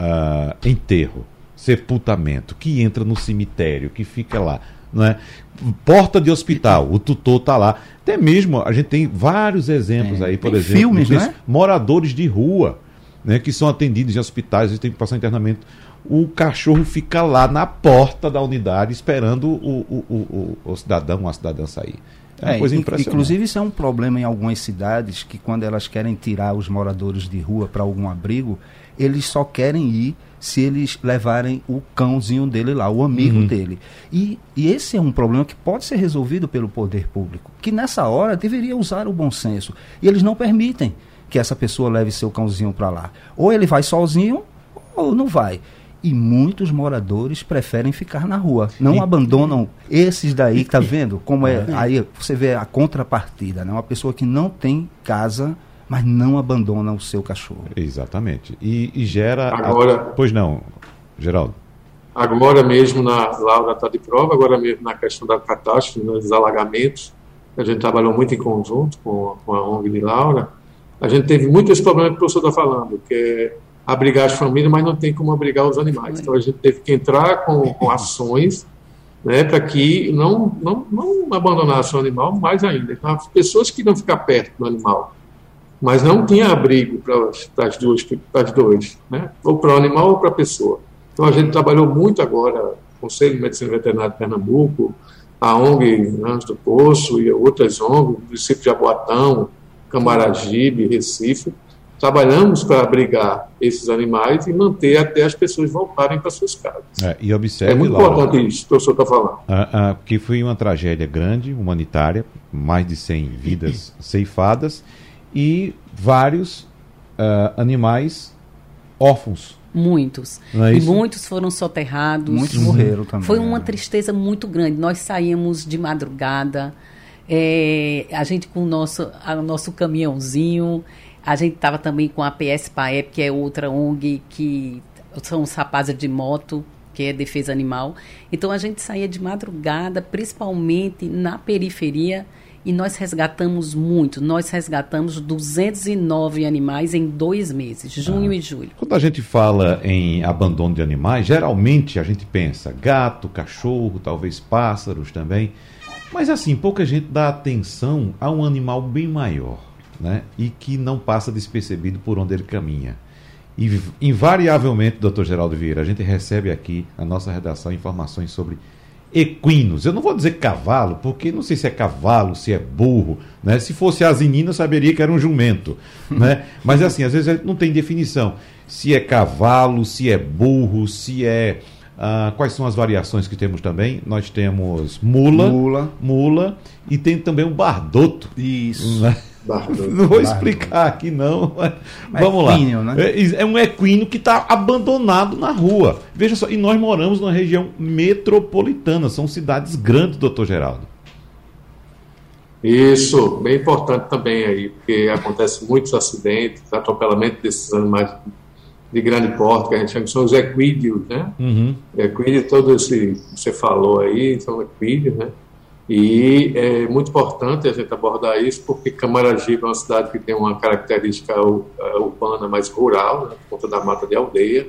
uh, enterro, sepultamento, que entra no cemitério, que fica lá. né? Porta de hospital, o tutor está lá. Até mesmo, a gente tem vários exemplos aí, por exemplo, filmes, né? moradores de rua, né, que são atendidos em hospitais e têm que passar internamento. O cachorro fica lá na porta da unidade esperando o, o, o, o cidadão ou a cidadã sair. É uma é, coisa impressionante. Inclusive, isso é um problema em algumas cidades que, quando elas querem tirar os moradores de rua para algum abrigo, eles só querem ir se eles levarem o cãozinho dele lá, o amigo uhum. dele. E, e esse é um problema que pode ser resolvido pelo poder público, que nessa hora deveria usar o bom senso. E eles não permitem que essa pessoa leve seu cãozinho para lá. Ou ele vai sozinho, ou não vai. E muitos moradores preferem ficar na rua. Não e... abandonam esses daí, tá vendo? Como é. Aí você vê a contrapartida, né? Uma pessoa que não tem casa mas não abandona o seu cachorro. Exatamente. E, e gera. Agora, a... Pois não, Geraldo. Agora mesmo, na Laura está de prova, agora mesmo na questão da catástrofe, nos alagamentos, a gente trabalhou muito em conjunto com, com a ONG de Laura. A gente teve muitos problemas que o professor está falando, que é abrigar as famílias, mas não tem como abrigar os animais. Então a gente teve que entrar com, com ações né, para que não, não, não abandonasse o animal mais ainda. Então, as pessoas que não ficar perto do animal mas não tinha abrigo para as duas, as duas, né? ou para o animal ou para a pessoa. Então a gente trabalhou muito agora, o Conselho de Medicina Veterinária de Pernambuco, a ONG Anjos do Poço e outras ONGs, o município de Aboatão, Camaragibe, Recife, trabalhamos para abrigar esses animais e manter até as pessoas voltarem para suas casas. É, e observe é muito lá, importante isso que o senhor está falando. Ah, ah, que foi uma tragédia grande, humanitária, mais de 100 vidas ceifadas, e vários uh, animais órfãos. Muitos. É e muitos foram soterrados. Muitos uhum. morreram também. Foi uma é. tristeza muito grande. Nós saímos de madrugada, é, a gente com o nosso, a, nosso caminhãozinho, a gente estava também com a PS PAEP, que é outra ONG que são os rapazes de moto, que é defesa animal. Então a gente saía de madrugada, principalmente na periferia e nós resgatamos muito. Nós resgatamos 209 animais em dois meses, junho ah. e julho. Quando a gente fala em abandono de animais, geralmente a gente pensa gato, cachorro, talvez pássaros também. Mas assim, pouca gente dá atenção a um animal bem maior, né? E que não passa despercebido por onde ele caminha. E invariavelmente, doutor Geraldo Vieira, a gente recebe aqui na nossa redação informações sobre equinos. Eu não vou dizer cavalo, porque não sei se é cavalo, se é burro. Né? Se fosse asinina, eu saberia que era um jumento. Né? Mas assim, às vezes não tem definição. Se é cavalo, se é burro, se é. Ah, quais são as variações que temos também? Nós temos mula, mula, mula e tem também o bardoto. Isso. Né? Não vou explicar aqui não. Vamos equínio, lá. Né? É, é um equino que está abandonado na rua. Veja só, e nós moramos numa região metropolitana, são cidades grandes, doutor Geraldo. Isso, bem importante também aí, porque acontece muitos acidentes, atropelamento desses animais de grande porte, que a gente chama que são os equídeos, né? Uhum. Equídeo, todo esse que você falou aí, são equídeos, né? E é muito importante a gente abordar isso, porque Camaragibe é uma cidade que tem uma característica é, urbana mais rural, né, por conta da mata de aldeia,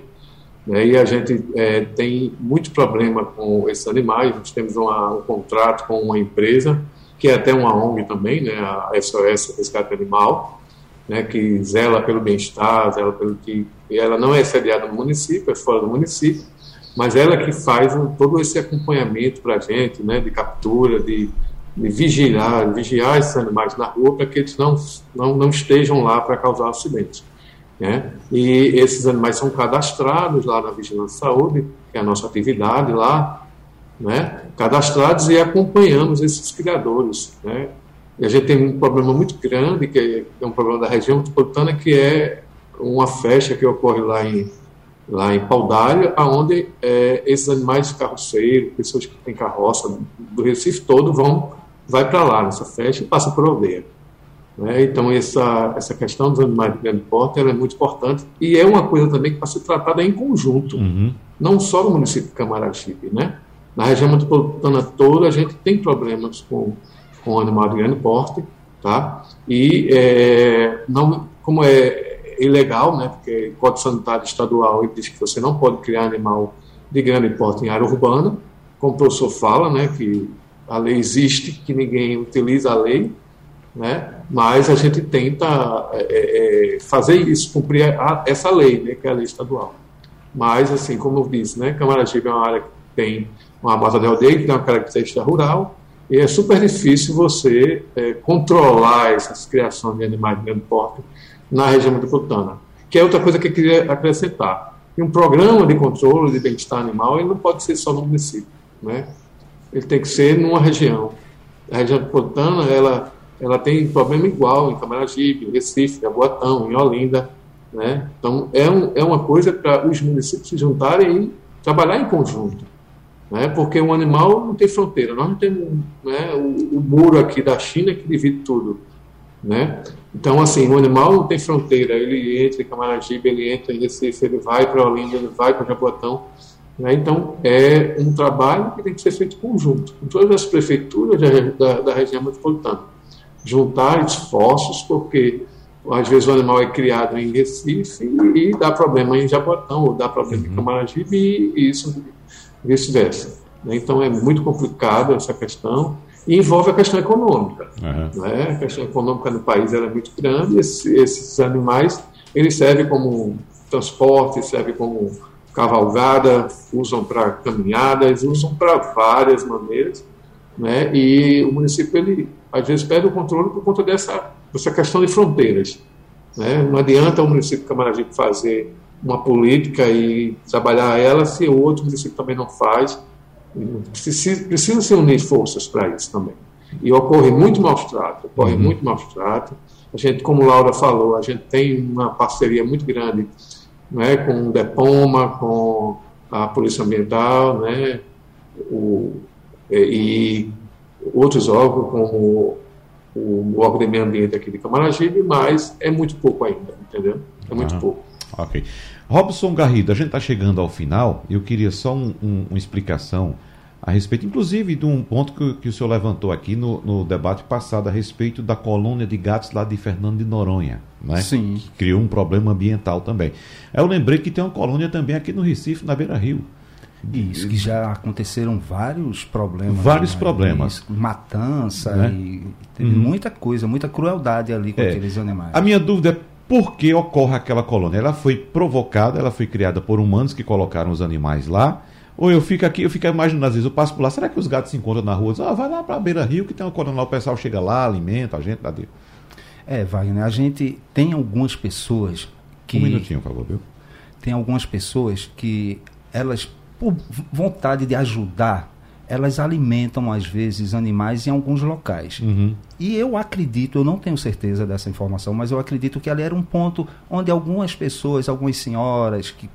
né, e a gente é, tem muito problema com esses animais. Nós temos uma, um contrato com uma empresa, que é até uma ONG também, né, a SOS Resgate Animal, né, que zela pelo bem-estar, zela pelo que. Ela não é sediada no município, é fora do município, mas ela que faz um, todo esse acompanhamento para a gente, né, de captura, de, de vigiar, vigiar esses animais na rua para que eles não, não, não estejam lá para causar acidentes. Né? E esses animais são cadastrados lá na Vigilância Saúde, que é a nossa atividade lá, né? cadastrados e acompanhamos esses criadores. Né? E a gente tem um problema muito grande, que é um problema da região metropolitana, que é uma festa que ocorre lá em lá em Paudalho, aonde é, esses animais de carroceiro, pessoas que têm carroça do Recife todo vão vai para lá nessa festa e passa por aldeia. Né? Então essa essa questão dos animais de grande porte é muito importante e é uma coisa também que pode ser tratada em conjunto, uhum. não só no município de Camaragibe, né? Na região metropolitana toda a gente tem problemas com com animal de grande porte, tá? E é, não como é ilegal, né, porque o Código Sanitário Estadual diz que você não pode criar animal de grande porte em área urbana, como o professor fala, né, que a lei existe, que ninguém utiliza a lei, né, mas a gente tenta é, é, fazer isso, cumprir a, essa lei, né, que é a lei estadual. Mas, assim, como eu disse, né, Camaragibe é uma área que tem uma mata de aldeia, que tem uma característica rural, e é super difícil você é, controlar essas criações de animais de grande porte na região metropolitana. Que é outra coisa que eu queria acrescentar. E um programa de controle de bem-estar animal ele não pode ser só no município, né? Ele tem que ser numa região. A região metropolitana ela ela tem problema igual em Camaragibe, Recife, Jaboatão, em Olinda, né? Então é, um, é uma coisa para os municípios se juntarem e trabalhar em conjunto né? porque o animal não tem fronteira. Nós não temos né, o, o, muro aqui da China que divide tudo. Né? Então, assim, o animal não tem fronteira. Ele entra em Camaragibe, ele entra em Recife, ele vai para Olinda, ele vai para Jaboatão. Né? Então, é um trabalho que tem que ser feito conjunto, com todas as prefeituras da, da, da região metropolitana. Juntar esforços, porque às vezes o animal é criado em Recife e dá problema em Jaboatão, ou dá problema uhum. em Camaragibe, e, e isso vice-versa. Né? Então é muito complicado essa questão e envolve a questão econômica. Uhum. Né? A questão econômica no país é muito grande. Esses, esses animais eles servem como transporte, servem como cavalgada, usam para caminhadas, usam para várias maneiras, né? E o município ele às vezes perde o controle por conta dessa dessa questão de fronteiras, né? Não adianta o município de Camaragibe fazer uma política e trabalhar ela se o outro município também não faz. Precisa, precisa se unir forças para isso também. E ocorre muito maus trato, ocorre uhum. muito maus trato. A gente, como Laura falou, a gente tem uma parceria muito grande né, com o DEPOMA, com a Polícia Ambiental, né, o, e, outros órgãos, como o, o órgão de meio ambiente aqui de Camaragibe, mas é muito pouco ainda, entendeu? É muito uhum. pouco. Ok. Robson Garrido, a gente está chegando ao final. Eu queria só um, um, uma explicação a respeito, inclusive, de um ponto que, que o senhor levantou aqui no, no, debate passado a respeito da colônia de gatos lá de Fernando de Noronha, né? Sim. Que criou um problema ambiental também. Eu lembrei que tem uma colônia também aqui no Recife, na Beira Rio. Isso, que já aconteceram vários problemas. Vários né? problemas. matança né? e teve uhum. muita coisa, muita crueldade ali com é. aqueles animais. A minha dúvida é por que ocorre aquela colônia? Ela foi provocada, ela foi criada por humanos que colocaram os animais lá. Ou eu fico aqui, eu fico imaginando, às vezes eu passo por lá, será que os gatos se encontram na rua? ah, vai lá para a beira rio que tem uma lá, o pessoal chega lá, alimenta a gente, dá Deus. É, Wagner, a gente tem algumas pessoas que. Um minutinho, por favor, viu? Tem algumas pessoas que elas, por vontade de ajudar, elas alimentam às vezes animais em alguns locais. Uhum. E eu acredito, eu não tenho certeza dessa informação, mas eu acredito que ali era um ponto onde algumas pessoas, algumas senhoras que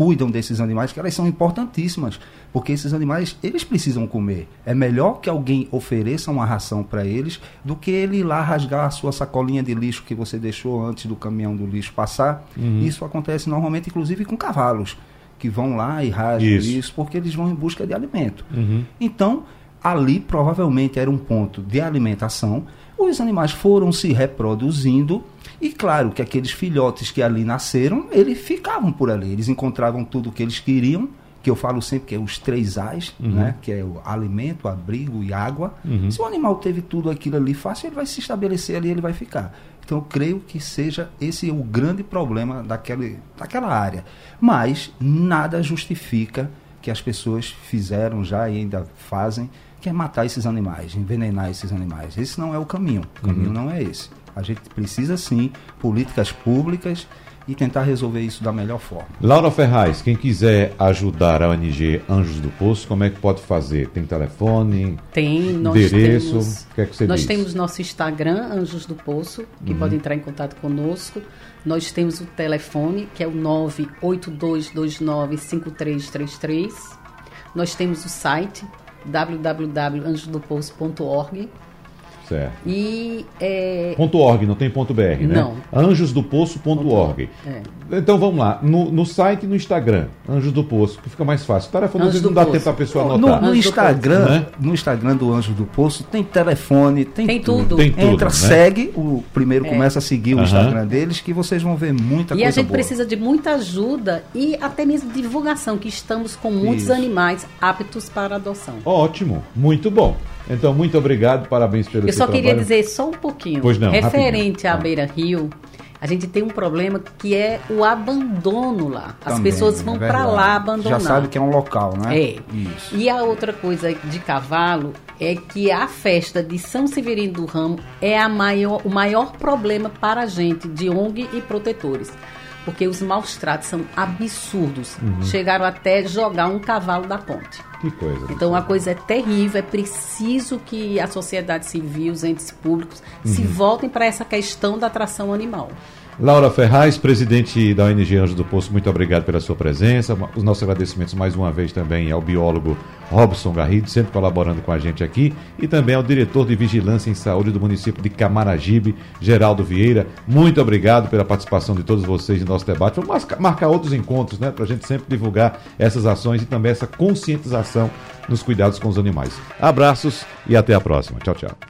cuidam desses animais, que elas são importantíssimas, porque esses animais, eles precisam comer. É melhor que alguém ofereça uma ração para eles do que ele ir lá rasgar a sua sacolinha de lixo que você deixou antes do caminhão do lixo passar. Uhum. Isso acontece normalmente, inclusive, com cavalos que vão lá e rasgam isso. isso, porque eles vão em busca de alimento. Uhum. Então, ali provavelmente era um ponto de alimentação. Os animais foram se reproduzindo e claro que aqueles filhotes que ali nasceram, eles ficavam por ali, eles encontravam tudo o que eles queriam, que eu falo sempre que é os três A's, uhum. né? que é o alimento, abrigo e água. Uhum. Se o animal teve tudo aquilo ali fácil, ele vai se estabelecer ali, ele vai ficar. Então eu creio que seja esse o grande problema daquele, daquela área. Mas nada justifica que as pessoas fizeram já e ainda fazem, que é matar esses animais, envenenar esses animais. Esse não é o caminho. O caminho uhum. não é esse. A gente precisa sim políticas públicas e tentar resolver isso da melhor forma. Laura Ferraz, quem quiser ajudar a ONG Anjos do Poço, como é que pode fazer? Tem telefone? Tem, nós endereço? Temos, o que é que você nós diz? temos nosso Instagram, Anjos do Poço, que uhum. pode entrar em contato conosco. Nós temos o telefone, que é o 982295333. Nós temos o site www.anjosdopoço.org Certo. E. É... Ponto .org, não tem ponto .br, né? Não. Anjosdopoço.org. É. Então vamos lá. No, no site e no Instagram, Anjos do Poço, que fica mais fácil. Telefone às vezes não dá Poço. tempo para a pessoa anotar. No, no Instagram, né? no Instagram do Anjos do Poço, tem telefone, tem, tem tudo. tudo. Tem tudo Entra, né? segue, o primeiro é. começa a seguir o Instagram deles, que vocês vão ver muita e coisa E a gente boa. precisa de muita ajuda e até mesmo divulgação, que estamos com muitos Isso. animais aptos para adoção. Ótimo, muito bom. Então, muito obrigado, parabéns pelo Eu só trabalho. queria dizer só um pouquinho. Pois não, Referente rapidinho. à Beira Rio, a gente tem um problema que é o abandono lá. As Também, pessoas vão é para lá abandonar. Já sabe que é um local, né? É. Isso. E a outra coisa de cavalo é que a festa de São Severino do Ramo é a maior, o maior problema para a gente de ONG e protetores porque os maus tratos são absurdos. Uhum. Chegaram até jogar um cavalo da ponte. Que coisa. Então a coisa é terrível, é preciso que a sociedade civil, os entes públicos, uhum. se voltem para essa questão da atração animal. Laura Ferraz, presidente da ONG Anjos do Poço, muito obrigado pela sua presença. Os nossos agradecimentos mais uma vez também ao biólogo Robson Garrido, sempre colaborando com a gente aqui, e também ao diretor de Vigilância em Saúde do município de Camaragibe, Geraldo Vieira. Muito obrigado pela participação de todos vocês no nosso debate. Vamos marcar outros encontros, né, para a gente sempre divulgar essas ações e também essa conscientização nos cuidados com os animais. Abraços e até a próxima. Tchau, tchau.